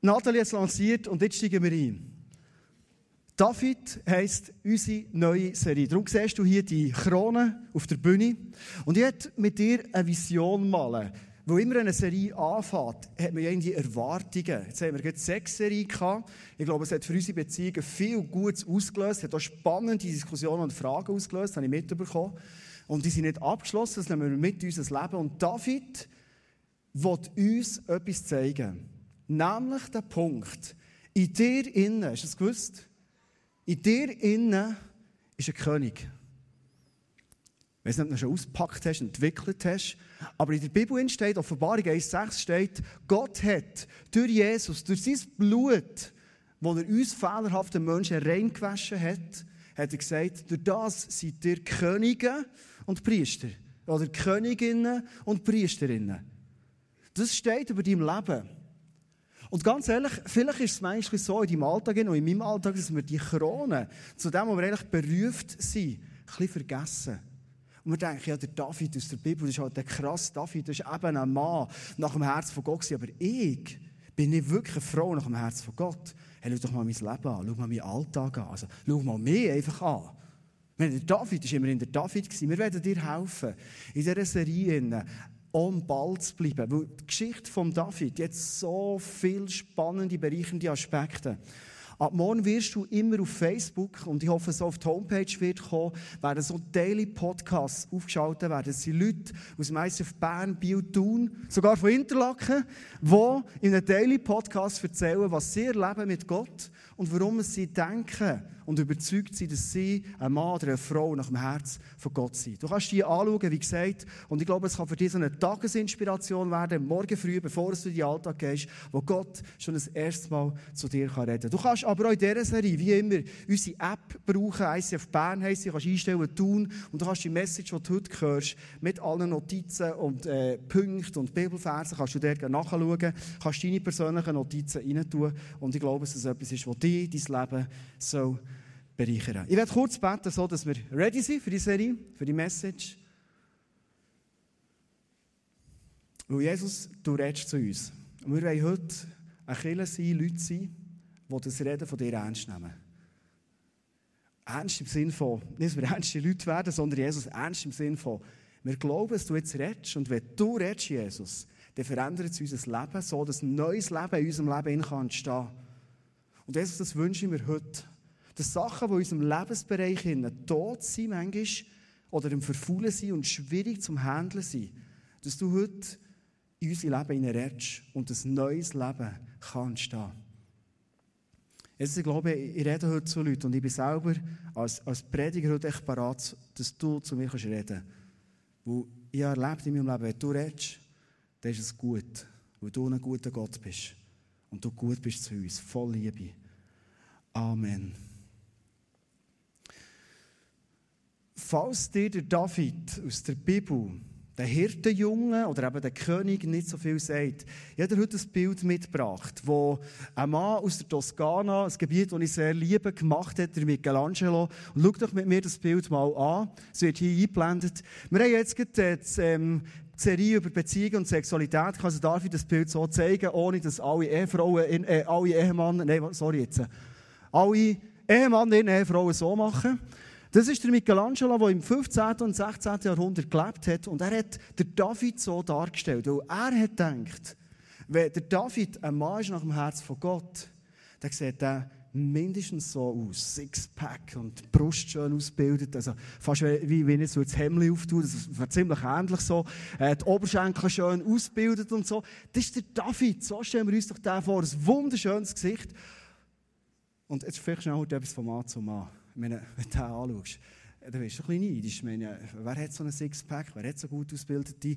Nathalie hat es lanciert und jetzt steigen wir ein. David heisst unsere neue Serie. Darum siehst du hier die Krone auf der Bühne. Und ich werde mit dir eine Vision malen. Wo immer eine Serie anfängt, hat man ja irgendwie Erwartungen. Jetzt haben wir gerade sechs Serien gehabt. Ich glaube, es hat für unsere Beziehungen viel Gutes ausgelöst. Es hat auch spannende Diskussionen und Fragen ausgelöst, habe ich mitbekommen. Und die sind nicht abgeschlossen, das nehmen wir mit in unser Leben. Und David will uns etwas zeigen. Nämlich der Punkt, in dir innen, hast du es gewusst? In dir innen ist ein König. Ob du ihn schon ausgepackt hast, entwickelt hast. Aber in der Bibel steht, Offenbarung 1,6 steht, Gott hat durch Jesus, durch sein Blut, das er uns fehlerhaften Menschen reingewaschen hat, hat er gesagt, durch das seid ihr Könige und Priester. Oder Königinnen und Priesterinnen. Das steht über dein Leben. Und ganz ehrlich, vielleicht ist es manchmal so in deinem Alltag und in meinem Alltag, dass wir die Krone, zu dem, wo wir eigentlich berufen sind, ein bisschen vergessen. Und wir denken, ja, der David aus der Bibel, das ist halt der krass David, das ist eben ein Mann nach dem Herz von Gott. Aber ich bin nicht wirklich eine Frau nach dem Herz von Gott. Hey, schau doch mal mein Leben an, schau mal meinen Alltag an. Also, schau mal mich einfach an. Der David war immer in der David. Wir werden dir helfen, in dieser Serie am Ball zu bleiben. Weil die Geschichte von David hat so viele spannende, bereichernde Aspekte. Ab morgen wirst du immer auf Facebook, und ich hoffe, es auf die Homepage wird kommen, werden so Daily Podcasts aufgeschaltet werden. Es sind Leute aus dem ICF Bern, Biel, Thun, sogar von Interlaken, die in einem Daily Podcast erzählen, was sie erleben mit Gott und warum sie denken, und überzeugt sind, dass sie ein Mann oder eine Frau nach dem Herz von Gott sind. Du kannst die anschauen, wie gesagt, und ich glaube, es kann für dich so eine Tagesinspiration werden, morgen früh, bevor du in den Alltag gehst, wo Gott schon das erste Mal zu dir kann reden kann. Du kannst aber auch in dieser Serie, wie immer, unsere App brauchen, ICF Bern heisst, du kannst einstellen, tun, und du kannst die Message, die du heute hörst, mit allen Notizen und äh, Punkten und Bibelversen, kannst du dort nachschauen, kannst deine persönlichen Notizen rein tun, und ich glaube, dass es etwas ist, was dir dein Leben so bereichern. Ich werde kurz beten, so dass wir ready sind für die Serie, für die Message. Weil Jesus, du redest zu uns. Und wir wollen heute ein Kirche sein, Leute sein, die das Reden von dir ernst nehmen. Ernst im Sinne von, nicht, dass wir ernste Leute werden, sondern Jesus ernst im Sinne von, wir glauben, dass du jetzt redest. Und wenn du redest, Jesus, dann verändert es unser Leben so, dass ein neues Leben in unserem Leben entstehen kann. Und Jesus, das wünsche ich mir heute dass Sachen, die in unserem Lebensbereich tot sind, manchmal, oder im Verfaulen sind und schwierig zum Handeln sind, dass du heute in unser Leben hineinredest und ein neues Leben kann entstehen. Jetzt, ich glaube, ich rede heute zu Leuten und ich bin selber als, als Prediger heute echt parat, dass du zu mir reden kannst. Ich erlebt in meinem Leben, wenn du redest, dann ist es gut, weil du ein guter Gott bist und du gut bist zu uns, voll Liebe. Amen. Falls dir der David aus der Bibel, der Hirtenjunge oder eben der König nicht so viel sagt, ich habe heute ein Bild mitgebracht, wo ein Mann aus der Toskana, ein Gebiet, das ich sehr liebe, gemacht hat, der Michelangelo. Und schau doch mit mir das Bild mal an. Es wird hier eingeblendet. Wir haben jetzt gerade die ähm, Serie über Beziehungen und Sexualität. Also darf ich das Bild so zeigen, ohne dass alle Ehefrauen, äh, alle Ehemann, nein, sorry jetzt, alle Ehemann Ehefrauen so machen. Das ist der Michelangelo, der im 15. und 16. Jahrhundert gelebt hat. Und er hat der David so dargestellt. Weil er hat gedacht, wenn der David ein Mann ist nach dem Herz von Gott, dann sieht er mindestens so aus. Sixpack und die Brust schön ausgebildet. Also fast wie wenn ich so das Hemd auftue. Das wäre ziemlich ähnlich so. Äh, die Oberschenkel schön ausgebildet und so. Das ist der David. So stellen wir uns doch den vor. Ein wunderschönes Gesicht. Und jetzt vielleicht schnell etwas von Mann zu Mann wenn du den anschaust, dann wirst du ein bisschen neidisch. Meine, wer hat so einen Sixpack? Wer hat so gut ausgebildete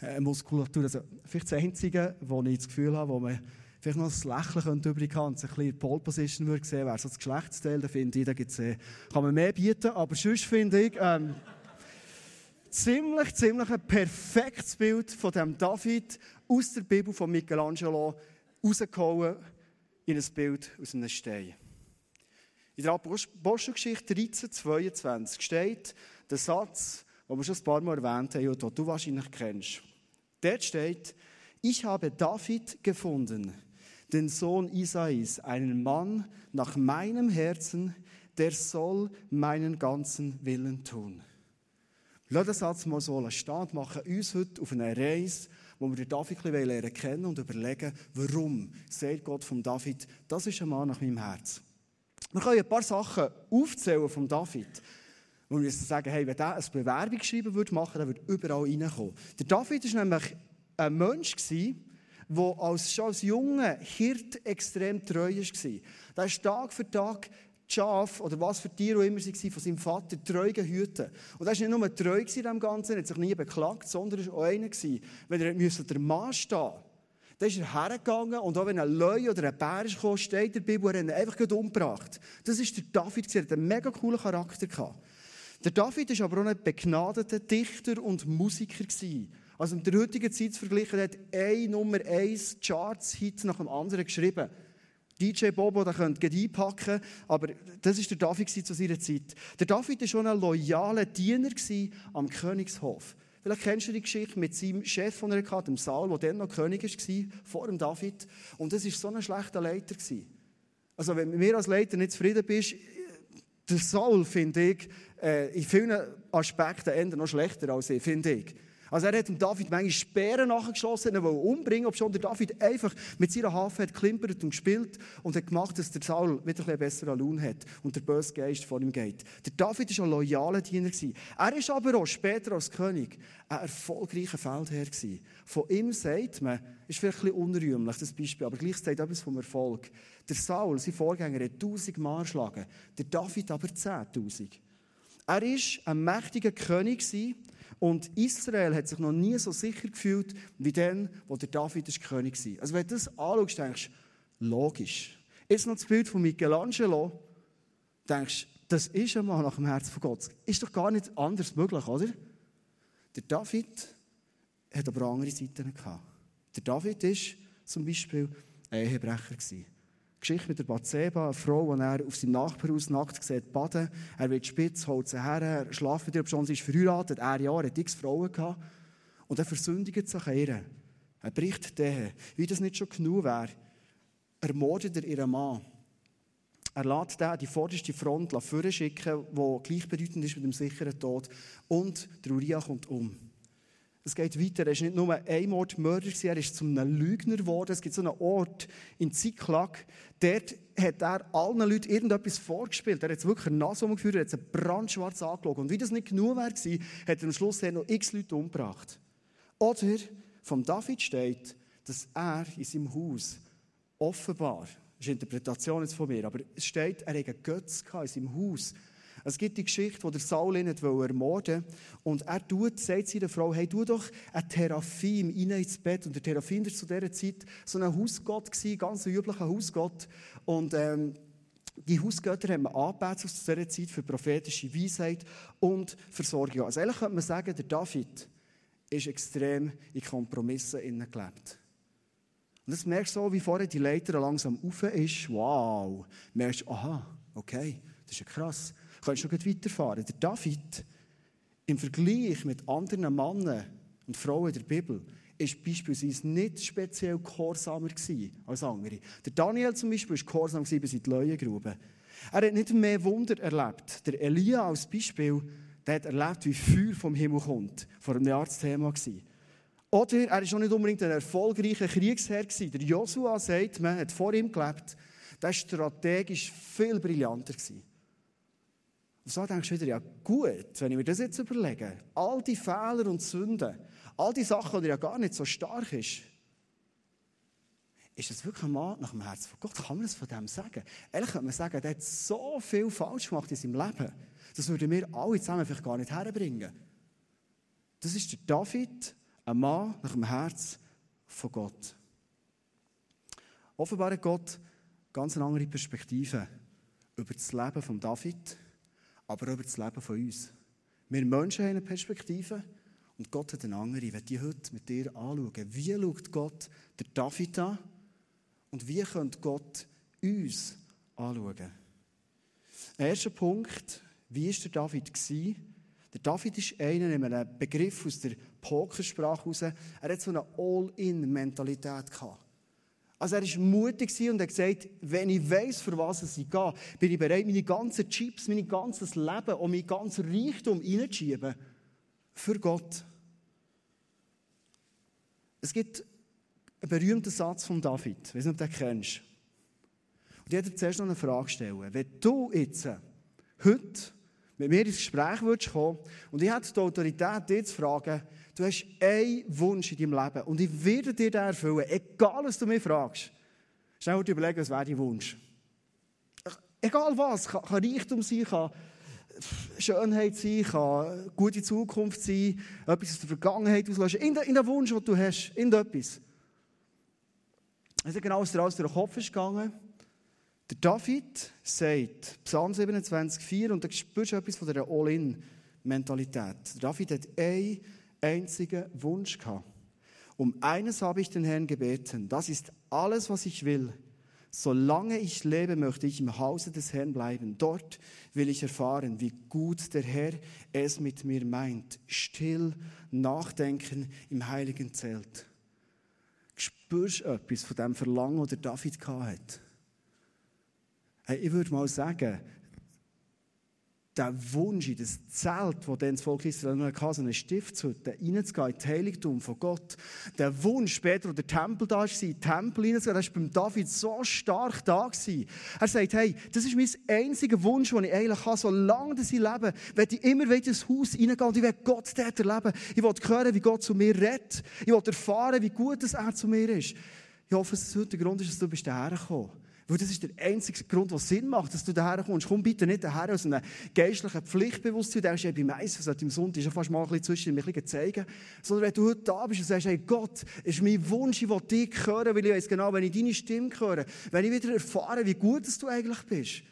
äh, Muskulatur? Also, vielleicht das Einzige, wo ich das Gefühl habe, wo man vielleicht noch das Lächeln übrig haben und sich ein bisschen Pole Position würde sehen, wäre so das Geschlechtsteil. Da finde ich, da gibt's, äh, kann man mehr bieten. Aber sonst finde ich, ähm, ziemlich, ziemlich ein perfektes Bild von dem David aus der Bibel von Michelangelo rausgehauen in ein Bild aus einem Stein. In der Apostelgeschichte 13, 22 steht der Satz, den wir schon ein paar Mal erwähnt haben und den du wahrscheinlich kennst. Dort steht, ich habe David gefunden, den Sohn Isais, einen Mann nach meinem Herzen, der soll meinen ganzen Willen tun. Lass den Satz mal so stehen und machen uns heute auf eine Reise, wo wir David ein lernen kennen und überlegen, warum sagt Gott von David, das ist ein Mann nach meinem Herz. Wir können ein paar Sachen aufzählen von David. Und wir sagen, hey, wenn der ein Bewerbungsschreiben würde machen würde, würde überall reinkommen. Der David war nämlich ein Mensch, der als, schon als junger Hirt extrem treu war. Der ist Tag für Tag Schaf oder was für Tiere auch immer sie von seinem Vater treu gehüten. Und er war nicht nur treu in dem Ganzen, er hat sich nie beklagt, sondern er war auch einer, wenn er der Mann stehen. Dann ist er hergegangen und auch wenn ein Löwe oder ein Bär ist gekommen, steht der Bibel, er hat ihn einfach umgebracht. Das war der David, er hatte einen mega coolen Charakter. Der David war aber auch ein begnadeter Dichter und Musiker. Also in der heutigen Zeit zu vergleichen, er hat ein Nummer 1 Charts-Hit nach dem anderen geschrieben. DJ Bobo, der könnte einpacken, aber das war der David zu seiner Zeit. Der David war schon ein loyaler Diener am Königshof. Vielleicht kennst du die Geschichte mit seinem Chef, den er hatte, dem Saul, der dann noch König war, vor dem David. Und das war so ein schlechter Leiter. Also wenn mir als Leiter nicht zufrieden bist, der Saul, finde ich, äh, in vielen Aspekten noch schlechter als ich, finde ich. Also er hat dem David manchmal Speeren nachgeschossen, er wollte umbringen, ob schon der David einfach mit seiner Harfe hat klimpert und gespielt und hat gemacht, dass der Saul wieder ein bisschen besser Lohn hat und der böse Geist vor ihm geht. Der David war ein loyaler Diener. Er ist aber auch später als König ein erfolgreicher Feldherr. Von ihm sagt man, ist vielleicht ein bisschen unrühmlich, das Beispiel, aber gleichzeitig etwas vom Erfolg. Der Saul, sein Vorgänger, hat 1000 Mal geschlagen, der David aber 10.000. Er war ein mächtiger König und Israel hat sich noch nie so sicher gefühlt, wie dann, wo der David der König war. Also wenn du das anschaust, denkst du, logisch. Jetzt noch das Bild von Michelangelo, denkst du, das ist einmal nach dem Herzen von Gott. Ist doch gar nicht anders möglich, oder? Der David hat aber andere Seiten gehabt. Der David war zum Beispiel ein Ehebrecher. Geschichte mit der Bathseba, eine Frau, die er auf seinem Nachbarhaus nackt sieht, baden. Er wird spitz, holt sie her, er schlaft mit ihr, obwohl sie ist verheiratet, er ja, er hat x Frauen gehabt. Und er versündigt sich an ihr. Er bricht den, wie das nicht schon genug wäre. Er ihren Mann. Er lässt den die vorderste Front schicken, die gleichbedeutend ist mit dem sicheren Tod. Und der Uriah kommt um. Es geht weiter. Er ist nicht nur ein Mordmörder, er ist zu einem Lügner geworden. Es gibt so einen Ort in Ziklag, dort hat er allen Leuten irgendetwas vorgespielt. Er hat wirklich eine Nase umgeführt, er hat es brandschwarz angeschaut. Und wie das nicht genug war, hat er am Schluss noch x Leute umgebracht. Oder vom David steht, dass er in seinem Haus offenbar, das ist eine Interpretation jetzt von mir, aber es steht, er hatte einen Götz in seinem Haus es gibt die Geschichte, wo der Saul ihn ermorden Und er tut, sagt seiner Frau, hey, tu doch ein Teraphim rein ins Bett. Und der Teraphim war zu dieser Zeit so ein Hausgott gewesen, ganz ein üblicher Hausgott. Und, ähm, die Hausgötter haben wir angebetet aus dieser Zeit für prophetische Weisheit und Versorgung. Also eigentlich könnte man sagen, der David ist extrem in Kompromissen gelebt. Und das merkst du so, wie vorher die Leiter langsam auf ist. Wow. Merkst du, aha, okay, das ist ja krass. Kannst schon weiterfahren. Der David, im Vergleich mit anderen Männern und Frauen der Bibel, ist beispielsweise nicht speziell gehorsamer als andere. Der Daniel zum Beispiel war gehorsam bis in die Leuengrube. Er hat nicht mehr Wunder erlebt. Der Elia als Beispiel, der hat erlebt, wie Feuer vom Himmel kommt. Vor einem Jahr das Thema gewesen. Oder er war auch nicht unbedingt ein erfolgreicher Kriegsherr. Gewesen. Der Joshua sagt, man hat vor ihm gelebt, der war strategisch viel brillanter. Gewesen. Und so denkst du wieder, ja gut, wenn ich mir das jetzt überlege, all die Fehler und Sünden, all die Sachen, die ja gar nicht so stark ist, ist das wirklich ein Mann nach dem Herzen von Gott? Kann man das von dem sagen? Ehrlich könnte man sagen, der hat so viel falsch gemacht in seinem Leben, das würden wir alle zusammen vielleicht gar nicht herbringen. Das ist der David, ein Mann nach dem Herz von Gott. Offenbar hat Gott ganz eine andere Perspektive über das Leben von David aber über das Leben von uns. Wir Menschen haben eine Perspektive und Gott hat eine andere. Ich werde die heute mit dir anschauen. Wie schaut Gott der David an und wie könnte Gott uns anschauen? Erster Punkt, wie war der David? Der David ist einer, in einem Begriff aus der Pokersprache heraus, er hat so eine All-In-Mentalität gehabt. Also er war mutig und hat gesagt, wenn ich weiß, für was ich gehe, bin ich bereit, meine ganzen Chips, mein ganzes Leben und mein ganzes Reichtum reinzuschieben. Für Gott. Es gibt einen berühmten Satz von David. Ich weiß nicht, ob du den kennst. Und ich werde zuerst noch eine Frage stellen. Wenn du jetzt heute mit mir ins Gespräch würdest kommen und ich hätte die Autorität, dir zu fragen, du hast einen Wunsch in deinem Leben und ich werde dir den erfüllen, egal was du mir fragst. Schnell überlegen, was wäre dein Wunsch? Egal was, kann, kann Reichtum sein, kann Schönheit sein, kann gute Zukunft sein, etwas aus der Vergangenheit auslösen, in den Wunsch, den du hast, in etwas. Also genau, was dir durch den Kopf ist gegangen. Der David sagt, Psalm 27, 4, und da spürst du etwas von dieser All-In-Mentalität. David hat einen einzigen Wunsch gehabt. Um eines habe ich den Herrn gebeten. Das ist alles, was ich will. Solange ich lebe, möchte ich im Hause des Herrn bleiben. Dort will ich erfahren, wie gut der Herr es mit mir meint. Still nachdenken im heiligen Zelt. Spürst du etwas von dem Verlangen, das David hatte? Hey, ich würde mal sagen, der Wunsch in das Zelt, das dann das Volk Israel noch hatte, so eine Stiftshütte, reinzugehen, in das Heiligtum von Gott. Der Wunsch, später, wo der Tempel da war, in den Tempel reinzugehen, das war beim David so stark da. Gewesen. Er sagt, hey, das ist mein einziger Wunsch, den ich eigentlich habe, solange ich lebe, will ich immer wieder ins Haus reingehen und ich will Gott dort erleben. Ich will hören, wie Gott zu mir redet. Ich will erfahren, wie gut er zu mir ist. Ich hoffe, dass es heute der Grund ist, dass du hergekommen bist. Weil das ist der einzige Grund, der Sinn macht, dass du daher kommst. Komm bitte nicht daher aus einem geistlichen Pflichtbewusstsein, der ist ja beim Eis, was im Sonntag ist ja fast mal ein bisschen zwischen bisschen zeigen. Sondern wenn du heute da bist und sagst, hey Gott, ist mein Wunsch, ich will dich hören, weil ich weiß genau, wenn ich deine Stimme höre, wenn ich wieder erfahre, wie gut dass du eigentlich bist,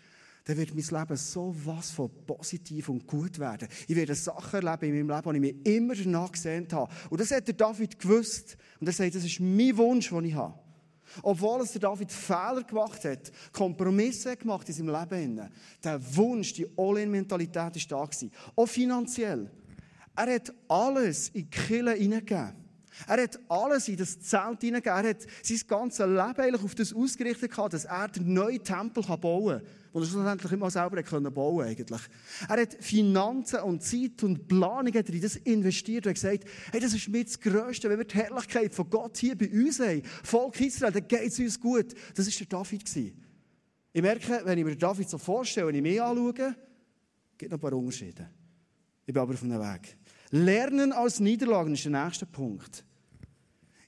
dann wird mein Leben so was von positiv und gut werden. Ich werde Sachen erleben in meinem Leben, die ich mir immer danach gesehen habe. Und das hat der David gewusst. Und er sagt, das ist mein Wunsch, den ich habe. Obwohl es der David Fehler gemacht hat, Kompromisse gemacht in seinem Leben. Der Wunsch, die All-In-Mentalität war da. Auch finanziell. Er hat alles in die Kille hineingegeben. Er hat alles in das Zelt hineingegeben. Er hat sein ganzes Leben eigentlich auf das ausgerichtet dass er den neuen Tempel bauen kann, den er schlussendlich immer selber bauen konnte eigentlich. Er hat Finanzen und Zeit und Planung in das investiert und gesagt, hey, das ist mir das Größte, wenn wir die Herrlichkeit von Gott hier bei uns haben, Volk Israel, dann geht es uns gut. Das war der David. Ich merke, wenn ich mir David so vorstelle, wenn ich mich anschaue, gibt es noch ein paar Unterschiede. Ich bin aber auf einem Weg. Lernen aus Niederlagen ist der nächste Punkt.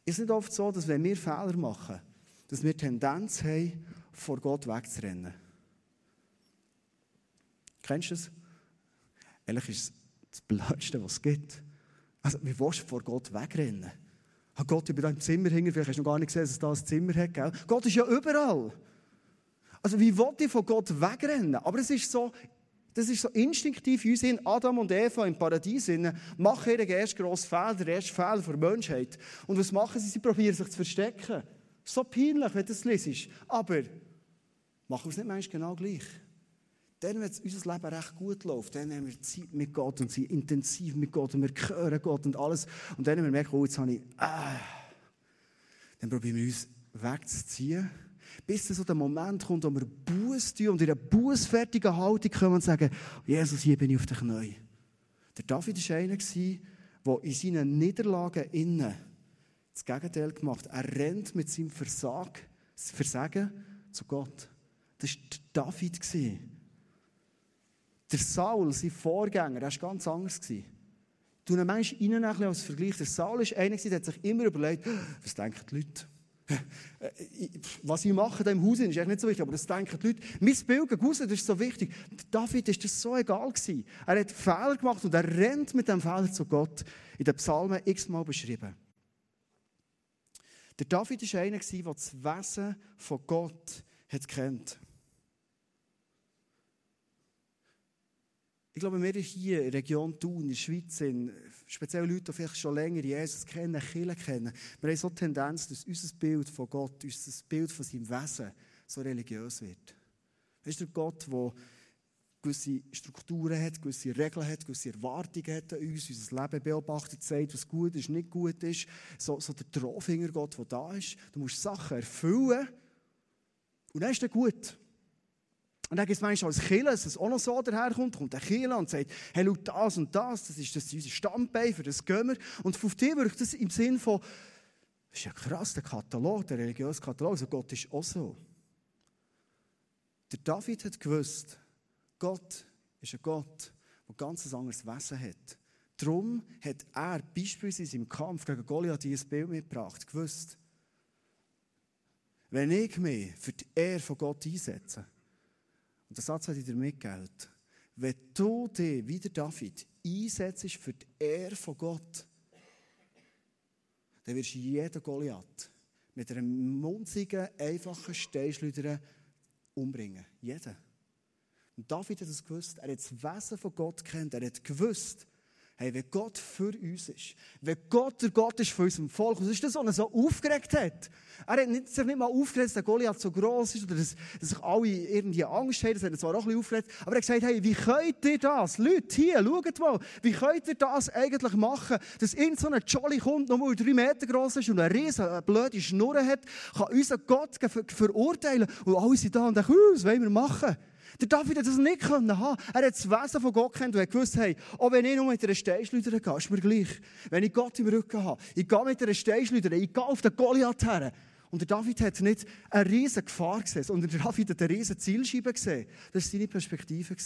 Ist nicht oft so, dass wenn wir Fehler machen, dass wir Tendenz haben, vor Gott wegzurennen? Kennst du das? Ehrlich ist es das Blödste, was es gibt. Also, wie willst du vor Gott wegrennen? Hat Gott über deinem Zimmer hängen? Vielleicht hast du noch gar nicht gesehen, dass es da ein Zimmer hat. Gell? Gott ist ja überall. Also, wie wollte ich von Gott wegrennen? Aber es ist so, das ist so instinktiv in uns in Adam und Eva im Paradies machen ihren ersten grossen Fehler, den ersten Fehler der Menschheit. Und was machen sie? Sie probieren sich zu verstecken. So peinlich, wenn du das liest. Aber machen wir es nicht manchmal genau gleich. Dann, wenn unser Leben recht gut läuft, dann haben wir Zeit mit Gott und sind intensiv mit Gott und wir hören Gott und alles. Und dann, wenn wir merken, oh, jetzt habe ich, ah, dann probieren wir uns wegzuziehen bis so der Moment kommt, wo wir Buß tun und in einer bußfertigen Haltung kommen und sagen, Jesus, hier bin ich auf den Knien. Der David war einer, der in seinen Niederlagen innen das Gegenteil gemacht hat. Er rennt mit seinem Versag, Versagen zu Gott. Das war David. Der Saul, sein Vorgänger, der war ganz anders. Du nimmst manchmal rein als Vergleich. Der Saul war einer, der hat sich immer überlegt, was denken die Leute? Was ich mache im Haus ist eigentlich nicht so wichtig, aber das denken die Leute. Mein Bild gegen das ist so wichtig. David ist das so egal gewesen. Er hat Fehler gemacht und er rennt mit dem Fehler zu Gott. In den Psalmen x-mal beschrieben. Der David war einer, der das Wesen von Gott kennt. Ich glaube, wir hier in der Region Thun, in der Schweiz sind, speziell Leute, die vielleicht schon länger Jesus kennen, Kirche kennen, wir haben so eine Tendenz, dass unser Bild von Gott, unser Bild von seinem Wesen so religiös wird. Weißt du, Gott, der gewisse Strukturen hat, gewisse Regeln hat, gewisse Erwartungen hat an uns, unser Leben beobachtet, sagt, was gut ist, nicht gut ist. So, so der Traufinger Gott, der da ist. Du musst Sachen erfüllen und dann ist er gut. Und dann gibt es manchmal als Killer, dass es auch noch so daherkommt, kommt der Killer und sagt, hey, schau, das und das, das ist, das ist unser Stammbein, für das gehen wir. Und auf dich wirkt das im Sinn von, das ist ja krass, der Katalog, der religiöse Katalog, also Gott ist auch so. Der David hat gewusst, Gott ist ein Gott, der ganz ein anderes Wesen hat. Darum hat er beispielsweise im Kampf gegen Goliath dieses Bild mitgebracht, gewusst, wenn ich mich für die Ehre von Gott einsetze, und der Satz hat ich dir mitgegeben, wenn du dich, wie der David, einsetzt für die Ehre von Gott, dann wirst du jeden Goliath mit einem munzigen, einfachen Steinschleuder umbringen. Jeden. Und David hat es gewusst. Er hat das Wesen von Gott kennt. Er hat gewusst, hey, wenn Gott für uns ist, wenn Gott der Gott ist für unserem Volk, das ist das, was er so aufgeregt hat. Er hat nicht, sich nicht mal aufgeregt, dass der Goliath so groß ist oder dass, dass sich alle irgendwie Angst haben. Das hat er zwar auch ein bisschen aufgeregt. Aber er hat gesagt, hey, wie könnt ihr das? Leute, hier, schaut mal, wie könnt ihr das eigentlich machen, dass irgend so ein Jolly kommt, nur drei Meter groß ist und eine riesen eine blöde Schnurre hat, kann unser Gott ver verurteilen. Und alle sind da und denken, was wollen wir machen? Der David hat das nicht können haben. Er hat das Wesen von Gott kennt und hat gewusst, hey, auch wenn ich nur mit einer Steinschleuder gehe, ist mir gleich. Wenn ich Gott im Rücken habe, ich gehe mit einer Steinschleuder, ich gehe auf den Goliath her. Und der David hat nicht eine riesige Gefahr gesehen, sondern der David hat eine riesige Zielscheibe gesehen. Das war seine Perspektive.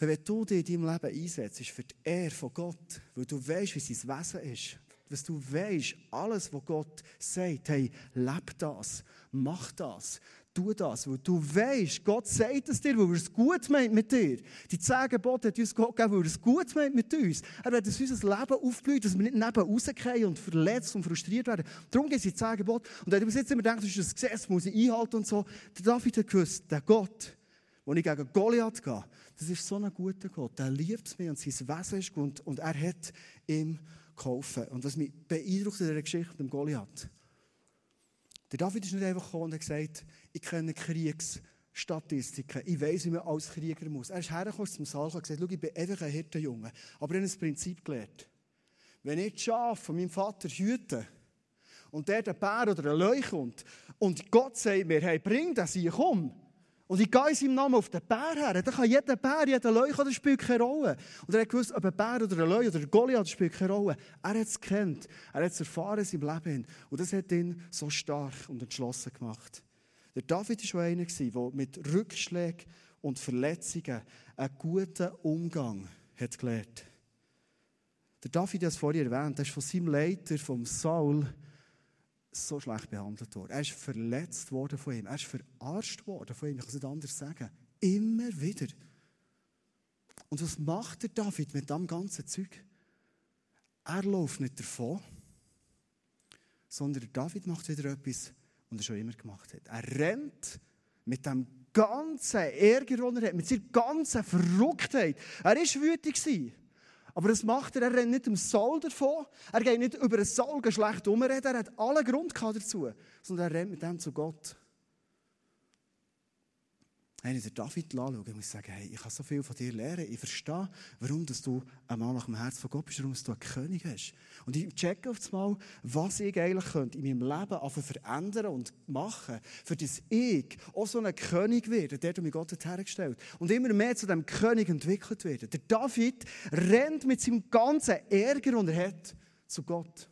Wenn du dich in deinem Leben einsetzt, ist für die Ehre von Gott, weil du weißt, wie sein Wesen ist, dass du weißt, alles, was Gott sagt, hey, leb das, mach das, tu das, weil du weißt, Gott sagt es dir, weil er es gut meint mit dir. Die zehn Gebote hat uns Gott gegeben, weil er es gut meint mit uns. Er wird uns unser Leben aufblühen, dass wir nicht neben rausgehen und verletzt und frustriert werden. Darum gibt es die zehn. Und wenn du bis jetzt immer denkst, das ist ein Gesetz, muss ich einhalten und so, der David hat gewusst, der Gott, wo ich gegen Goliath gehe, das ist so ein guter Gott. Der liebt mich und sein Wesen ist gut und er hat ihm geholfen. Und was mich beeindruckt in dieser Geschichte mit dem Goliath, der David ist nicht einfach gekommen und hat gesagt, ich kenne Kriegsstatistiken, ich weiß, wie man als Krieger muss. Er ist hergekommen zum Saal und gesagt, schau, ich bin einfach ein Hirtenjunge. Aber er hat ein Prinzip gelernt. Wenn ich das Schaf von meinem Vater hüte und der der Bär oder ein Löwe kommt und Gott sagt mir, hey, bring das hier, komm, und ich gehe in seinem Namen auf den Bär her. Dann kann jeder Bär, jeder Leuch, das spielt keine Rolle. Und er hat gewusst, ob ein Bär oder ein Leuch oder ein Goliath, spielt keine Rolle. Er hat es gekannt. Er hat es erfahren in seinem Leben. Und das hat ihn so stark und entschlossen gemacht. Der David war schon einer, der mit Rückschlägen und Verletzungen einen guten Umgang hat gelernt. Der David hat es vorhin erwähnt, er ist von seinem Leiter, vom Saul, so schlecht behandelt worden. Er ist verletzt worden von ihm. Er ist verarscht worden von ihm. Ich kann es nicht anders sagen. Immer wieder. Und was macht der David mit dem ganzen Zeug? Er läuft nicht davon, sondern der David macht wieder etwas, was er schon immer gemacht hat. Er rennt mit dem ganzen Ärger, den er hat, mit seiner ganzen Verrücktheit. Er war wütend. Aber das macht er, er rennt nicht im Saul davon, er geht nicht über einen Saul schlecht umreden, er hat alle Grund dazu, sondern er rennt mit dem zu Gott. Wenn ich den David anschaue, muss ich sagen, hey, ich kann so viel von dir lernen. Ich verstehe, warum dass du ein Mann nach dem Herz von Gott bist, warum du einen König hast. Und ich checke auf einmal, was ich eigentlich könnte in meinem Leben verändern und machen, für das ich auch so ein König werde, der du mir Gott hergestellt Und immer mehr zu dem König entwickelt werde. Der David rennt mit seinem ganzen Ärger, den er hat, zu Gott.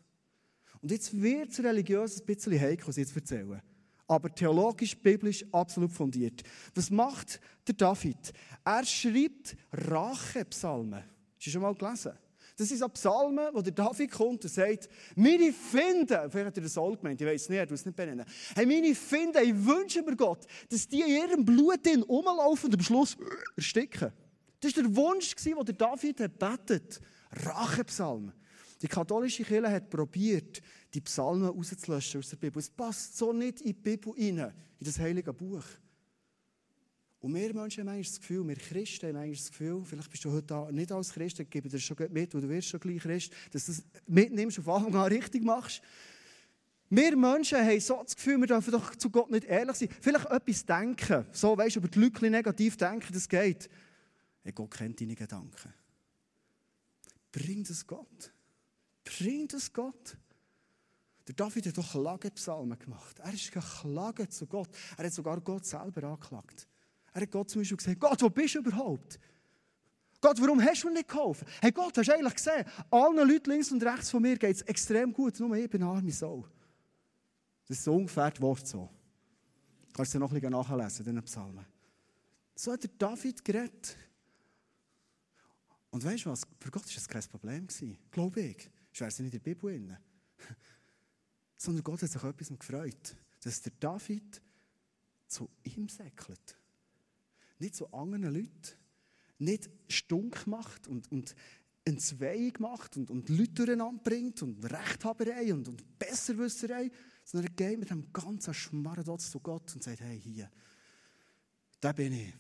Und jetzt wird es religiös ein bisschen heikel, was ich jetzt erzähle aber theologisch, biblisch absolut fundiert. Was macht der David? Er schreibt Rachepsalmen. Hast du schon mal gelesen? Das sind so Psalmen, wo der David kommt und sagt, meine Finden, vielleicht hat er das auch gemeint, ich weiß nicht, er will es nicht benennen. Hey, meine Finden, ich wünsche mir Gott, dass die in ihrem Blut rumlaufen und am Schluss ersticken. Das war der Wunsch, den der David betet. Rachepsalmen. Die katholische Kirche hat probiert, die Psalmen rauszulöschen aus der Bibel. Es passt so nicht in die Bibel rein, in das heilige Buch. Und wir Menschen haben eigentlich das Gefühl, wir Christen haben eigentlich das Gefühl, vielleicht bist du heute da nicht als Christ, dann gebe dir schon mit, und du wirst schon gleich Christ, dass du das mitnimmst, auf Anfang an richtig machst. Wir Menschen haben so das Gefühl, wir dürfen doch zu Gott nicht ehrlich sein. Vielleicht etwas denken. So, weißt du, über die Leute negativ denken, das geht. Hey, Gott kennt deine Gedanken. Bring das Gott. Bring das Gott. Der David hat doch Klagepsalmen gemacht. Er ist geklagt zu Gott. Er hat sogar Gott selber angeklagt. Er hat Gott zum Beispiel gesagt, Gott, wo bist du überhaupt? Gott, warum hast du mir nicht geholfen? Hey Gott, hast du eigentlich gesehen, allen Leuten links und rechts von mir geht es extrem gut, nur ich bin arme Sau. Das ist so ungefähr das Wort so. Kannst du noch ein bisschen nachlesen in den Psalmen. So hat der David geredet. Und weißt du was? Für Gott war das kein Problem. Glaube ich. Es nicht in der Bibel. Sondern Gott hat sich etwas gefreut, dass der David zu ihm säckelt. Nicht zu anderen Leuten. Nicht stunk macht und, und Entzweiung macht und, und Leute durcheinander bringt und Rechthaberei und, und Besserwisserei, sondern er geht mit einem ganzen Schmarrn zu Gott und sagt, hey, hier, da bin ich.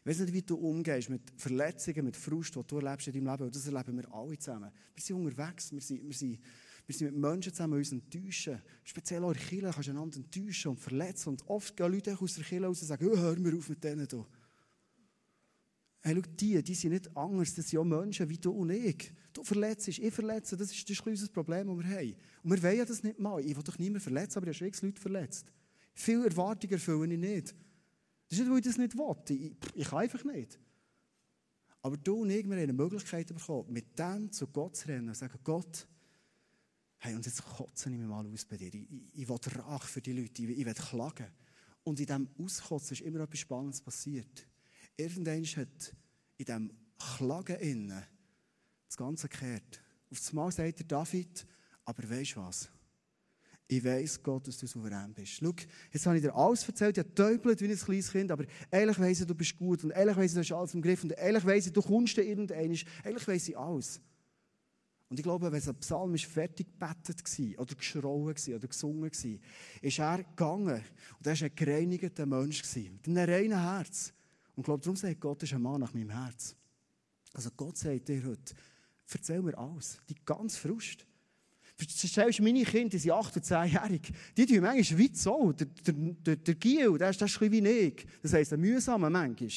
Ich weiß nicht, wie du umgehst mit Verletzungen, mit Frust, die du erlebst in deinem Leben. Das erleben wir alle zusammen. Wir sind unterwegs, wir sind, wir sind, wir sind mit Menschen zusammen, uns enttäuschen. Speziell auch in der Kirche kannst du einander enttäuschen und verletzen. Und oft gehen Leute aus der Kirche raus und sagen, oh, hör mir auf mit denen hier. Hey, schau, die, die sind nicht anders, das sind auch Menschen wie du und ich. Du verletzt, ich verletze, das ist das unser Problem, das wir haben. Und wir wollen das nicht mal. Ich will doch niemanden verletzen, aber ich habe schon Leute verletzt. Viele Erwartungen erfülle ich nicht. Das ist nicht, weil ich das nicht will. Ich, ich kann einfach nicht. Aber du und ich, wir haben eine Möglichkeit bekommen, mit dem zu Gott zu rennen und zu sagen, Gott, hey, und jetzt kotze ich mich mal aus bei dir. Ich, ich, ich will Rache für die Leute, ich, ich will klagen. Und in diesem Auskotzen ist immer etwas Spannendes passiert. Irgendwann hat in diesem Klagen innen das Ganze gekehrt. Auf das Mal sagt der David, aber weißt du was? Ich weiss, Gott, dass du souverän bist. Schau, jetzt habe ich dir alles erzählt, ich habe getäubelt wie ein kleines Kind, aber ehrlich weiss ich, du bist gut und ehrlich weiss ich, du hast alles im Griff und ehrlich weiss ich, du kommst da irgendwann. Ehrlich weiss ich alles. Und ich glaube, wenn ein Psalm ist fertig gebettet war, oder geschrauen war, oder gesungen war, ist er gegangen und er war ein gereinigter Mensch, mit einem reinen Herz. Und ich glaube, darum sagt Gott, ist ein Mann nach meinem Herz. Also Gott sagt dir heute, erzähl mir alles, die ganze Frust. Stellst meine Kinder, die sind 8 und 10-jährig, die tun manchmal wie so. Der, der, der, der Giel, der ist, das ist ein wie ich. Das heisst, ein mühsamer manchmal.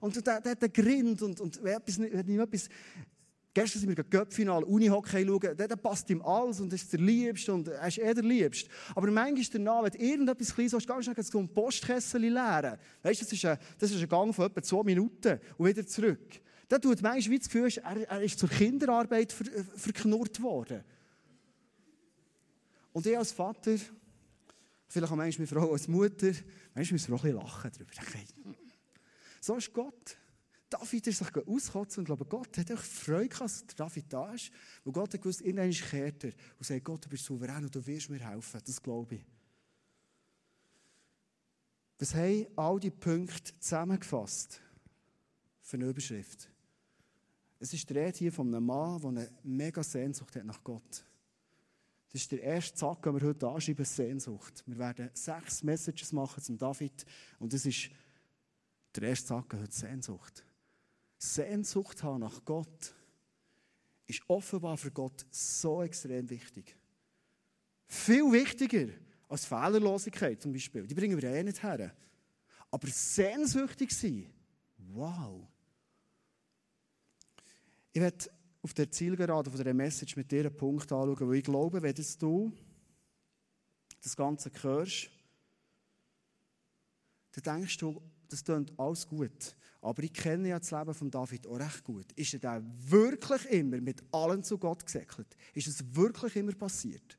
Und der, der einen Grind und, und wenn etwas, wenn ihm etwas Gestern sind wir gegen Göppfinal, Unihockey schauen, der, passt ihm alles und ist der Liebste und er ist eh der Liebste. Aber manchmal danach, wenn du irgendetwas Kleines hast, ganz schnell so ein Postkessel leeren. Weißt du, das ist, ein, das ist ein Gang von etwa zwei Minuten und wieder zurück. Da tut manchmal das Gefühl, er, er ist zur Kinderarbeit ver, äh, verknurrt worden. Und ich als Vater, vielleicht auch manchmal meine Frau als Mutter, manchmal müssen wir auch ein bisschen lachen darüber. So ist Gott. David ist sich auskotzen und glaube, Gott hat auch Freude gehabt, dass David da ist. Weil Gott hat gewusst, irgendwann kehrt er und sagt, Gott, du bist souverän und du wirst mir helfen. Das glaube ich. Was haben all die Punkte zusammengefasst für eine Überschrift? Es ist die Rede hier von einem Mann, der eine mega Sehnsucht hat nach Gott. Das ist der erste Zack, den wir heute anschreiben, Sehnsucht. Wir werden sechs Messages machen zum David und das ist der erste Zack heute Sehnsucht. Sehnsucht haben nach Gott ist offenbar für Gott so extrem wichtig. Viel wichtiger als Fehlerlosigkeit zum Beispiel. Die bringen wir eh nicht her. Aber sehnsüchtig sein, wow. Ich werde auf der Zielgerade von der Message mit dir einen Punkt anschauen, weil ich glaube, wenn du das Ganze hörst, dann denkst du, das klingt alles gut. Aber ich kenne ja das Leben von David auch recht gut. Ist er wirklich immer mit allen zu Gott gesäckelt? Ist es wirklich immer passiert?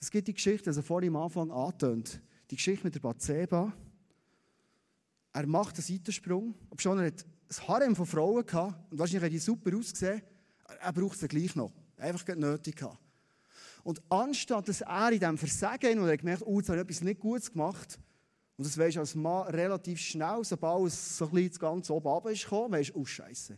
Es gibt die Geschichte, also vorhin am Anfang angetönt, die Geschichte mit der Bathseba. Er macht einen Seitensprung, obwohl er hat ein Harem von Frauen gehabt und wahrscheinlich hat die super ausgesehen. Er braucht sie gleich noch. Einfach nötig gehabt. Und anstatt dass er in diesem Versagen, und er gemerkt, oh, jetzt habe ich etwas nicht Gutes gemacht, und das weisst du als Mann relativ schnell, sobald es so ein bisschen das Ganze oben runter ist gekommen, weisst du, oh Scheiße.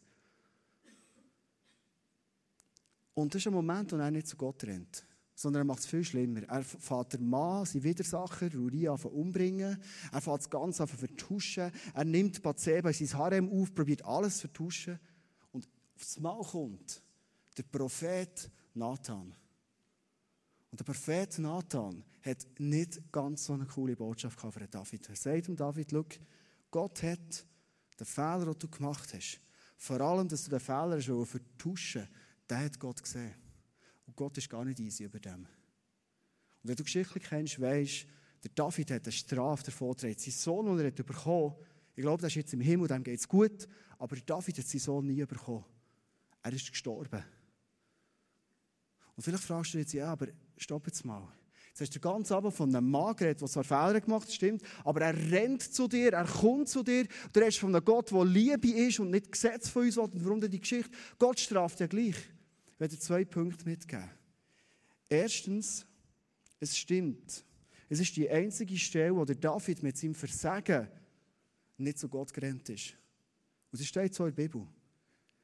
Und das ist ein Moment, wo er nicht zu Gott rennt, sondern er macht es viel schlimmer. Er fährt den Mann, seinen Widersacher, Uriah, umbringen. Er fährt das Ganze an vertuschen. Er nimmt in sein Harem auf, probiert alles zu vertuschen. Und aufs Mal kommt der Prophet Nathan. Und der Prophet Nathan hat nicht ganz so eine coole Botschaft für David. Er sagt dem David, schau, Gott hat den Fehler, den du gemacht hast, vor allem, dass du den Fehler hast vertuschen den hat Gott gesehen. Und Gott ist gar nicht easy über dem. Und wenn du Geschichte kennst, weisst, der David hat eine Strafe davon getragen. Sein Sohn, den er hat bekommen ich glaube, der ist jetzt im Himmel, dem geht es gut, aber David hat seinen Sohn nie bekommen. Er ist gestorben. Und vielleicht fragst du dich jetzt, ja, aber stopp jetzt mal. Jetzt hast du ganz Abend von einem Mann geredet, der zwar Fehler gemacht hat, stimmt, aber er rennt zu dir, er kommt zu dir. Du redest von einem Gott, der Liebe ist und nicht Gesetz von uns will. Und warum denn die Geschichte? Gott straft ja gleich. Ich werde zwei Punkte mitgeben. Erstens, es stimmt. Es ist die einzige Stelle, wo der David mit seinem Versagen nicht zu Gott gerannt ist. Und es steht so in der Bibel.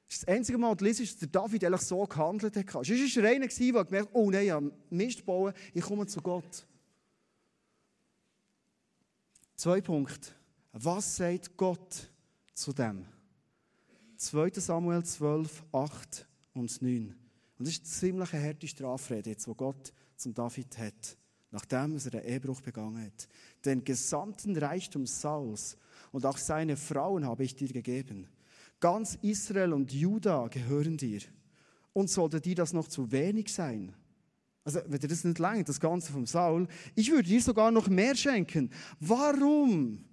Das ist das einzige Mal, dass der David eigentlich so gehandelt hat. Sonst war er einer, der gemerkt hat, oh nein, ich habe Mist bauen, ich komme zu Gott. Zwei Punkte. Was sagt Gott zu dem? 2. Samuel 12, 8 und 9. Und das ist eine ziemlich harte Strafrede, die Gott zum David hat, nachdem er den Ehebruch begangen hat. Den gesamten Reichtum Sauls und auch seine Frauen habe ich dir gegeben Ganz Israel und Juda gehören dir. Und sollte dir das noch zu wenig sein? Also, wenn dir das nicht langt, das Ganze vom Saul, ich würde dir sogar noch mehr schenken. Warum?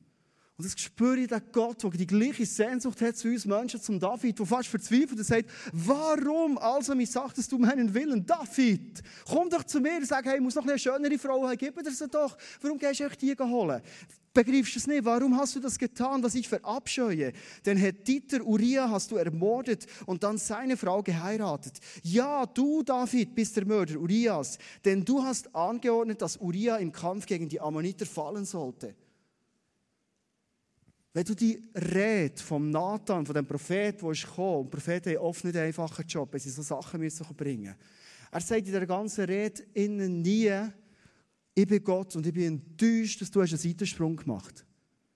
Und das spüre ich, der Gott, der die gleiche Sehnsucht hat zu uns Menschen, zum David, der fast verzweifelt und sagt, warum also missachtest du meinen Willen? David, komm doch zu mir und sag, hey, ich muss noch eine schönere Frau haben, gib mir das doch. Warum gehst du die holen? Begreifst du es nicht? Warum hast du das getan, was ich verabscheue? Den Dieter Uriah hast du ermordet und dann seine Frau geheiratet. Ja, du, David, bist der Mörder Urias, denn du hast angeordnet, dass Uriah im Kampf gegen die Ammoniter fallen sollte. Wenn du die Rede vom Nathan, von dem Prophet, der ist gekommen, und Propheten haben oft nicht einen einfachen Job, wenn sie so Sachen müssen bringen Er sagt in der ganzen Rede innen nie, ich bin Gott und ich bin enttäuscht, dass du einen Seitensprung gemacht hast.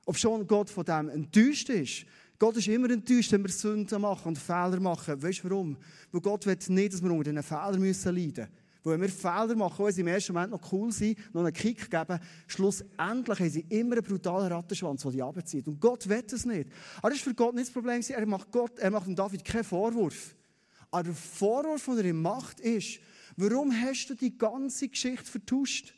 Ob schon Gott von dem enttäuscht ist. Gott ist immer enttäuscht, wenn wir Sünden machen und Fehler machen. Weißt du warum? Weil Gott will nicht, dass wir unter diesen Fehlern leiden müssen. Weil wenn wir Fehler machen, wenn sie im ersten Moment noch cool sind, noch einen Kick geben, schlussendlich haben sie immer einen brutalen Rattenschwanz, der die abzieht. Und Gott will das nicht. Aber das ist für Gott nicht das Problem. Er macht, Gott, er macht dem David keinen Vorwurf. Aber der Vorwurf, den er ihm macht, ist, warum hast du die ganze Geschichte vertuscht?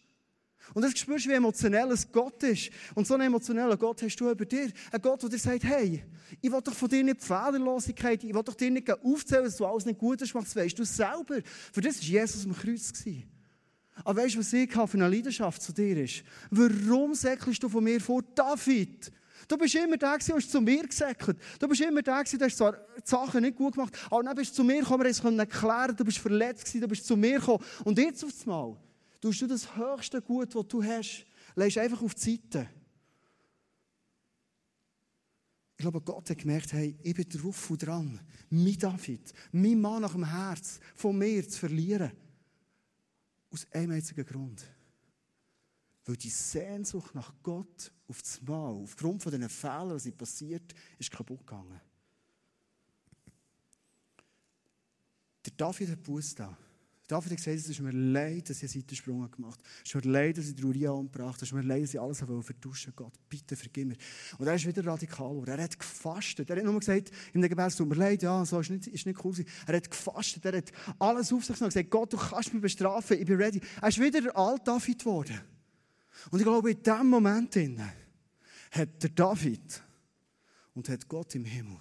Und das spürst du, wie emotionell es Gott ist. Und so einen emotionellen Gott hast du über dir. Ein Gott, der dir sagt, hey, ich will doch von dir nicht Fehlerlosigkeit, ich will doch dir nicht aufzählen, dass du alles nicht gut hast, das weißt du selber. Für das war Jesus am Kreuz. Aber weißt du, was ich für eine Leidenschaft zu dir ist? Warum säckelst du von mir vor, David? Du bist immer der, der hast zu mir gesäckelt. Du bist immer der, der hast zwar die Sachen nicht gut gemacht, aber dann bist du zu mir gekommen, wir haben es erklären, du bist verletzt du bist zu mir gekommen. Und jetzt auf einmal tust du das höchste Gut, das du hast, legst einfach auf die Seite. Ich glaube, Gott hat gemerkt, hey, ich bin drauf und dran, mein David, mein Mann nach dem Herz von mir zu verlieren. Aus einem einzigen Grund. Weil die Sehnsucht nach Gott auf das Mal, aufgrund von den Fehlern, die passiert, ist kaputt gegangen. Der David hat Buß da. David hat gesagt, es ist mir leid, dass ich einen Seitensprung gemacht habe. Es ist mir leid, dass ich die Uriah umgebracht habe. Es ist mir leid, dass ich alles vertuschen Gott, bitte vergib mir. Und er ist wieder radikal geworden. Er hat gefastet. Er hat nur gesagt, in der Gebet, tut mir leid, ja, so ist nicht, ist nicht cool. Er hat gefastet. Er hat alles auf sich genommen und gesagt, Gott, du kannst mich bestrafen, ich bin ready. Er ist wieder der alte David geworden. Und ich glaube, in diesem Moment hat der David und hat Gott im Himmel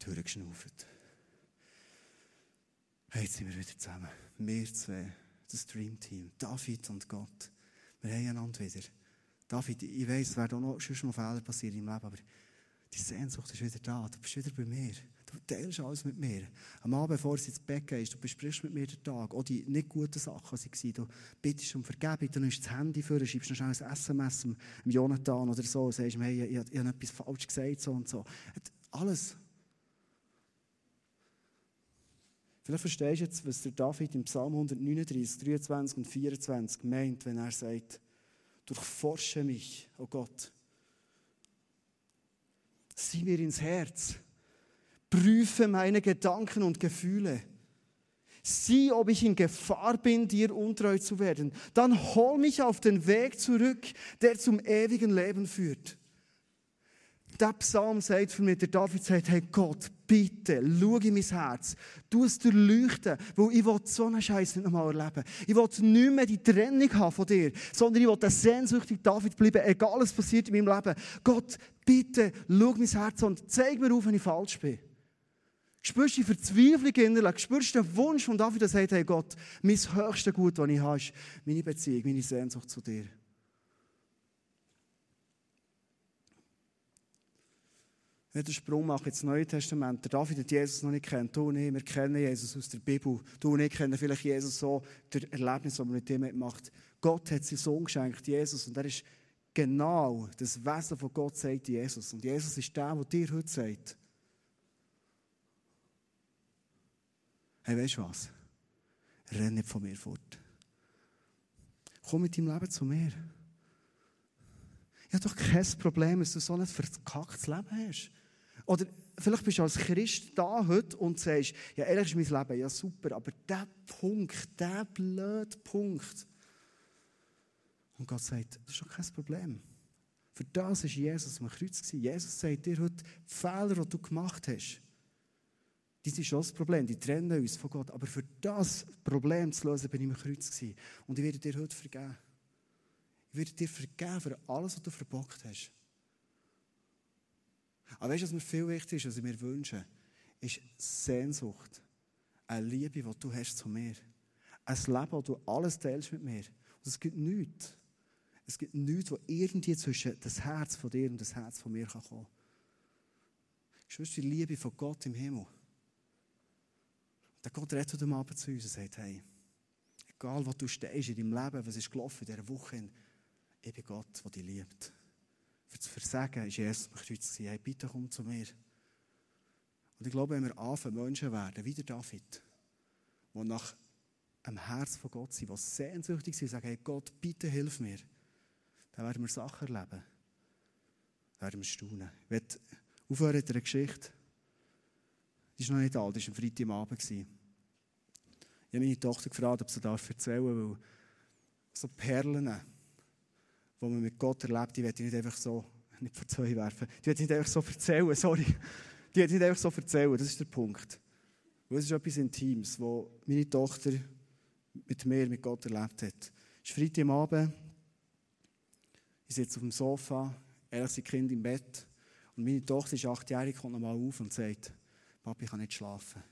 durchgeschnauft. Hey, jetzt sind wir wieder zusammen. Wir zwei, das Dream Team, David und Gott. Wir haben einander wieder. David, ich weiss, es werden auch noch, schon noch Fehler passieren im Leben, aber die Sehnsucht ist wieder da. Du bist wieder bei mir. Du teilst alles mit mir. Am Abend, bevor du ins Bett gehst, du besprichst mit mir den Tag. Auch die nicht guten Sachen waren. Du bittest um Vergebung, du nimmst das Handy vor, schreibst noch schnell ein SMS dem Jonathan oder so, sagst ihm, hey, ich, ich, ich habe etwas falsch gesagt, so und so. Alles. Vielleicht verstehst du jetzt, was der David im Psalm 139, 23 und 24 meint, wenn er sagt, durchforsche mich, oh Gott. Sieh mir ins Herz. Prüfe meine Gedanken und Gefühle. Sieh, ob ich in Gefahr bin, dir untreu zu werden. Dann hol mich auf den Weg zurück, der zum ewigen Leben führt. Der Psalm sagt für mich, der David sagt, hey Gott, bitte, schau in mein Herz. Du es durchleuchten, weil ich will so einen Scheiß nicht nochmal erleben. Ich will nicht mehr die Trennung haben von dir, sondern ich will ein sehnsüchtig David bleiben, egal was passiert in meinem Leben. Gott, bitte, schau mein Herz und zeig mir auf, wenn ich falsch bin. Spürst du die Verzweiflung innerlich? Spürst du den Wunsch von David, der sagt, hey Gott, mein höchstes Gut, das ich habe, ist meine Beziehung, meine Sehnsucht zu dir. Ich den Sprung machen ins Neue Testament. Der David hat Jesus noch nicht kennt. Du und ich, wir kennen Jesus aus der Bibel. Du und ich kennen vielleicht Jesus so durch Erlebnis, das man mit ihm macht. Gott hat seinen Sohn geschenkt, Jesus. Und er ist genau das Wesen von Gott, sagt Jesus. Und Jesus ist der, der dir heute sagt, Hey, weißt du was? Renn nicht von mir fort. Komm mit deinem Leben zu mir. Habe doch kein Problem, dass du so ein verkacktes Leben hast. Oder vielleicht bist du als Christ da heute und sagst, ja, ehrlich ist mein Leben, ja super, aber der Punkt, der blöde Punkt. Und Gott sagt, das ist doch kein Problem. Für das ist Jesus am Kreuz Jesus sagt dir heute, die Fehler, die du gemacht hast, das ist schon das Problem, die trennen uns von Gott. Aber für das Problem zu lösen, bin ich im Kreuz. Und ich werde dir heute vergeben. Werde dir vergeben für alles, was du verbockt hast. Aber weißt was mir viel wichtiger ist, was ich mir wünsche? Ist Sehnsucht. Eine Liebe, die du hast zu mir. Ein Leben, wo du alles teilst mit mir. Und es gibt nichts. Es gibt nichts, wo irgendwie zwischen das Herz von dir und das Herz von mir kommen kann. Die Liebe von Gott im Himmel. Der Gott redet heute Abend zu uns und sagt, hey, egal wo du stehst in deinem Leben, was ist gelaufen in dieser Woche, ich bin Gott, der dich liebt. Für das Versagen ist Jesus am Kreuz hey, bitte komm zu mir. Und ich glaube, wenn wir anfangen, Menschen werden, wie der David, die nach einem Herz von Gott sind, die sehnsüchtig sind und sagen, hey Gott, bitte hilf mir, dann werden wir Sachen erleben. Dann werden wir staunen. Ich werde aufhören mit einer Geschichte. Die ist noch nicht alt, das war am Freitagabend. Ich habe meine Tochter gefragt, ob sie erzählen darf, weil so Perlen, die man mit Gott erlebt, die werde ich nicht einfach so, nicht vor zwei werfen, die werde ich nicht einfach so erzählen, sorry. Die werde ich nicht einfach so erzählen, das ist der Punkt. Weil es ist etwas Intimes, was meine Tochter mit mir, mit Gott erlebt hat. Es ist Freitagabend, ich sitze auf dem Sofa, er ist Kind im Bett und meine Tochter ist achtjährig, kommt nochmal auf und sagt, Papi, ich kann nicht schlafen.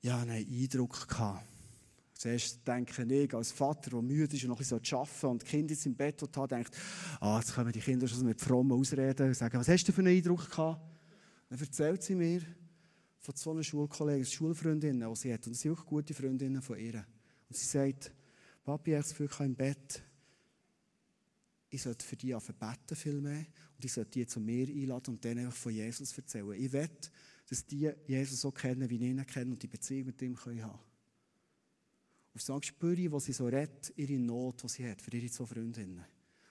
Ja, einen Eindruck gehabt. Zuerst denke ich, als Vater, der müde ist und noch ein arbeiten und die Kinder im Bett hat, denkt, ah, jetzt kommen die Kinder schon mit frommen Ausreden und sagen, was hast du für einen Eindruck gehabt? Dann erzählt sie mir von zwei Schulkollegen, Schulfreundinnen, die sie hat. Und das sind auch gute Freundinnen von ihr. Und sie sagt, Papi, ich habe das Gefühl, im Bett, ich sollte für die beten viel mehr und ich sollte die zu mir einladen und denen einfach von Jesus erzählen. Ich will, dass die Jesus so kennen, wie ich ihn kenne und die Beziehung mit ihm haben Und so spüre ich, wo sie so redet, ihre Not, die sie hat, für ihre zwei Freundinnen.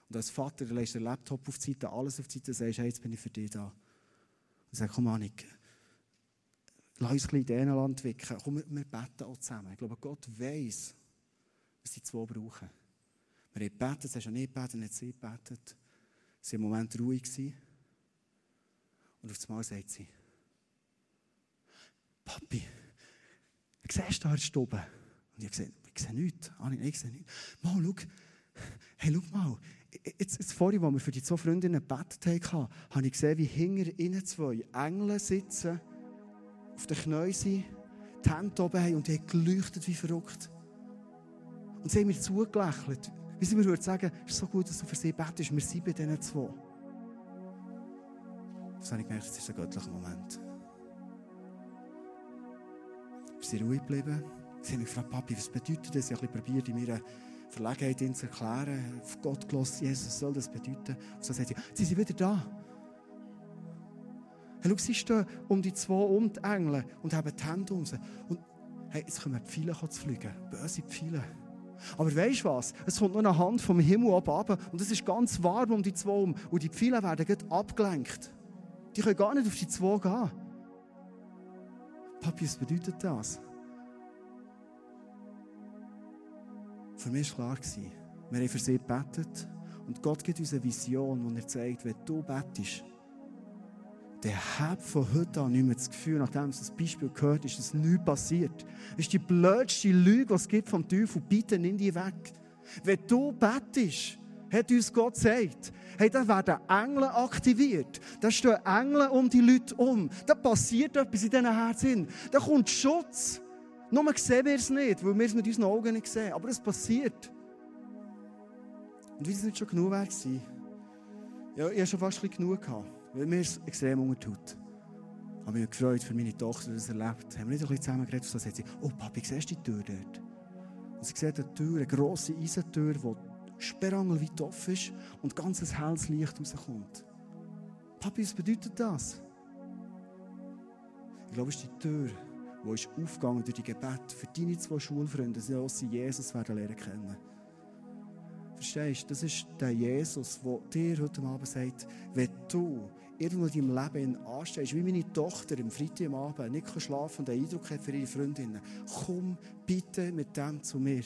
Und als Vater du den Laptop auf die Seite, alles auf die Seite und sagst, hey, jetzt bin ich für dich da. Und sage, komm Annik, lass uns ein bisschen Land wickeln. Komm, wir beten auch zusammen. Ich glaube, Gott weiß, was die zwei brauchen. Wir haben gebetet, hast du nicht gebetet, nicht sie gebetet. Sie waren im Moment ruhig. Gewesen. Und auf einmal sagt sie, Papi, siehst du da in der Stube? Und ich habe ich sehe nichts. Anni, ich sehe nichts. Mal, schau. Hey, schau mal. Jetzt, jetzt vorhin, als wir für die zwei Freundinnen gebetet haben, habe ich gesehen, wie hinter ihnen zwei Engel sitzen, auf den Knien sind, die Hände oben haben und die haben geleuchtet wie verrückt. Und sie haben mir zugelächelt, wie sie mir würde sagen, es ist so gut, dass du für sie betest, wir sind bei diesen zwei. Das habe ich gemerkt, es ist ein göttlicher Moment. Wir sind ruhig geblieben. Sie haben mich gefragt, Papi, was bedeutet das? Ich habe probiert, in meiner Verlegenheit ihnen zu erklären. Auf Gott gelassen, Jesus, was soll das bedeuten? Und so sagt sie, sie sind wieder da. Hey, schau, sie stehen um die zwei um die Engel und haben die Hände um sie. Und hey, jetzt kommen Pfeile zu fliegen. Böse Pfeile. Aber weißt du was? Es kommt nur eine Hand vom Himmel ab, und es ist ganz warm um die zwei um. Und die Pfeile werden gerade abgelenkt. Die können gar nicht auf die zwei gehen. Papi, was bedeutet das? Für mich war klar, wir haben für sie gebetet und Gott gibt uns eine Vision, wo er zeigt, wenn du betest, der hat von heute an nicht mehr das Gefühl, nachdem es das Beispiel gehört ist, dass nichts passiert. Das ist die blödste Lüge, die es gibt vom Teufel. Bitte nimm die weg. Wenn du betest, hat uns Gott gesagt, hey, dann werden Engel aktiviert. Da stehen Engel um die Leute um. Da passiert etwas in diesen Herzen. Da kommt Schutz. Nur sehen wir es nicht, weil wir es mit unseren Augen nicht sehen. Aber es passiert. Und wie es nicht schon genug wäre, ja, ich hatte schon fast genug gehabt weil mir es extrem untertut. Ich habe mich gefreut für meine Tochter, dass das erlebt. Haben wir nicht ein zusammen geredet und so sagt sie, oh Papi, siehst du die Tür dort? Und sie sieht eine Tür, eine grosse Eisentür, die sperrangelweit offen ist und ganz ein helles Licht rauskommt. Papi, was bedeutet das? Ich glaube, es ist die Tür, die ist aufgegangen durch die Gebet für deine zwei Schulfreunde, dass sie Jesus werden lernen kennen. Verstehst du? Das ist der Jesus, der dir heute Abend sagt, wenn du irgendwo in deinem Leben anstehst, wie meine Tochter am Freitag am Abend nicht schlafen und einen Eindruck hat für ihre Freundinnen, komm bitte mit dem zu mir.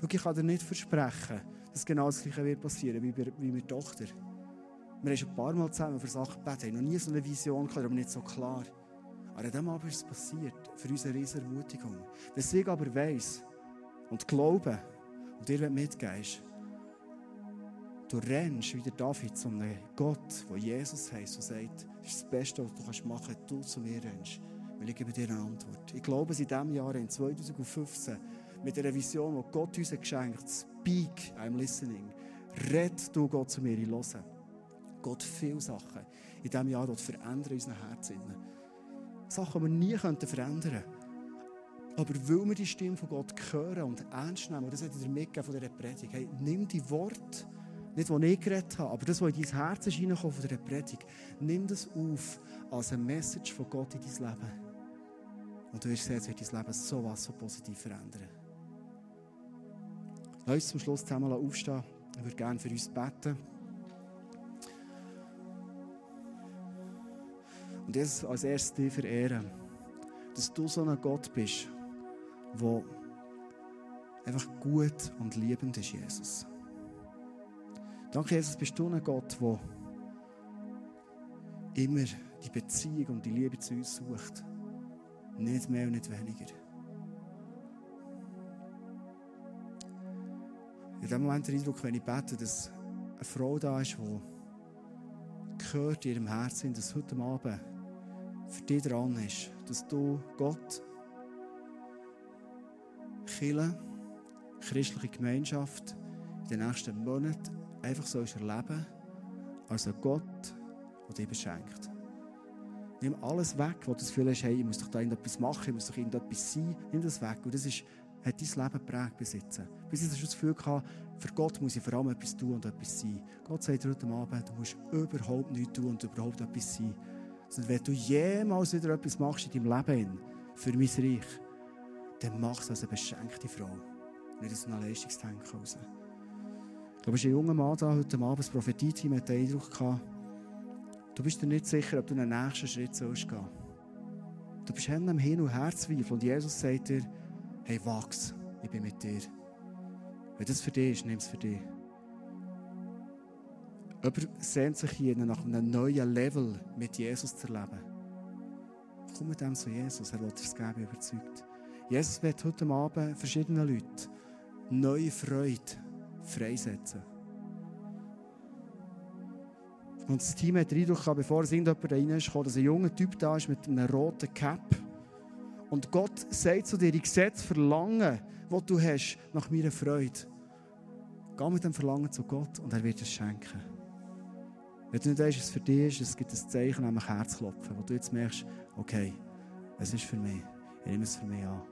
Schau, ich kann dir nicht versprechen, dass genau das Gleiche wird passieren wie bei, wie der Tochter. Wir haben schon ein paar Mal zusammen für Sachen gebetet, haben noch nie so eine Vision gehabt, aber nicht so klar. Aber an diesem Abend ist es passiert, für uns eine riesige Ermutigung. Ich aber weiss und glaube und dir mitgeben ist, Du rennst wie der David zu einem Gott, der Jesus heisst und sagt, das ist das Beste, was du kannst machen kannst, du zu mir rennst. Weil ich gebe dir eine Antwort. Ich glaube, in diesem Jahr, in 2015, mit einer Vision, die Gott uns geschenkt hat, Speak, I'm listening. Red du Gott zu mir, ich höre. Gott viele Sachen in diesem Jahr verändern in unseren Herzen. Sachen, die wir nie verändern könnten. Aber weil wir die Stimme von Gott hören und ernst nehmen, das hat er mitgegeben von dieser Predigt, hey, nimm die Worte, nicht, was ich geredet habe, aber das, was in dein Herz ist von dieser Predigt, nimm das auf als eine Message von Gott in dein Leben. Und du wirst sehen, es wird dein Leben so was so positiv verändern. Lass uns zum Schluss zusammen aufstehen. Ich würde gerne für uns beten. Und jetzt als erstes dich verehren, dass du so ein Gott bist, der einfach gut und liebend ist, Jesus. Danke, Jesus, bist du ein Gott, der immer die Beziehung und die Liebe zu uns sucht. Nicht mehr und nicht weniger. In dem Moment der Eindruck, wenn ich bete, dass eine Frau da ist, die gehört in ihrem Herzen, dass heute Abend für dich dran ist, dass du Gott, Kirche, christliche Gemeinschaft in den nächsten Monaten einfach so erleben als ein Gott, der dir beschenkt. Nimm alles weg, wo du das Gefühl hast, hey, ich muss doch da irgendetwas machen, ich muss doch irgendetwas sein. Nimm das weg. Und das ist, hat dein Leben geprägt bis jetzt. Bis jetzt hast du das Gefühl gehabt, für Gott muss ich vor allem etwas tun und etwas sein. Gott sagt dir heute Abend, du musst überhaupt nichts tun und überhaupt etwas sein. Sondern wenn du jemals wieder etwas machst in deinem Leben, für mein Reich, dann mach es als eine beschenkte Frau. Nicht aus einem Leistungsdenken raus. Du bist ein junger Mann da heute Abend, das Prophetie-Team hat den Eindruck gehabt, du bist dir nicht sicher, ob du den nächsten Schritt sollst gehen. Du bist am Hin- und Herzweifel und Jesus sagt dir, hey, wachs, ich bin mit dir. Wenn das für dich ist, nimm es für dich. Jemand sehnt sich hier nach einem neuen Level mit Jesus zu erleben. Komm mit dem zu Jesus, er dir das geben, überzeugt. Jesus wird heute Abend verschiedenen Leuten neue Freude freisetzen. Und das Team hat den Eindruck gehabt, bevor es irgendjemand da rein ist, dass ein junger Typ da ist mit einem roten Cap. Und Gott sagt zu dir, ich sehe das Verlangen, das du hast, nach meiner Freude. Geh mit dem Verlangen zu Gott und er wird es schenken. Wenn du nicht weißt, was es für dich ist, es gibt ein Zeichen, nämlich Herzklopfen, wo du jetzt merkst, okay, es ist für mich. Ich nehme es für mich an.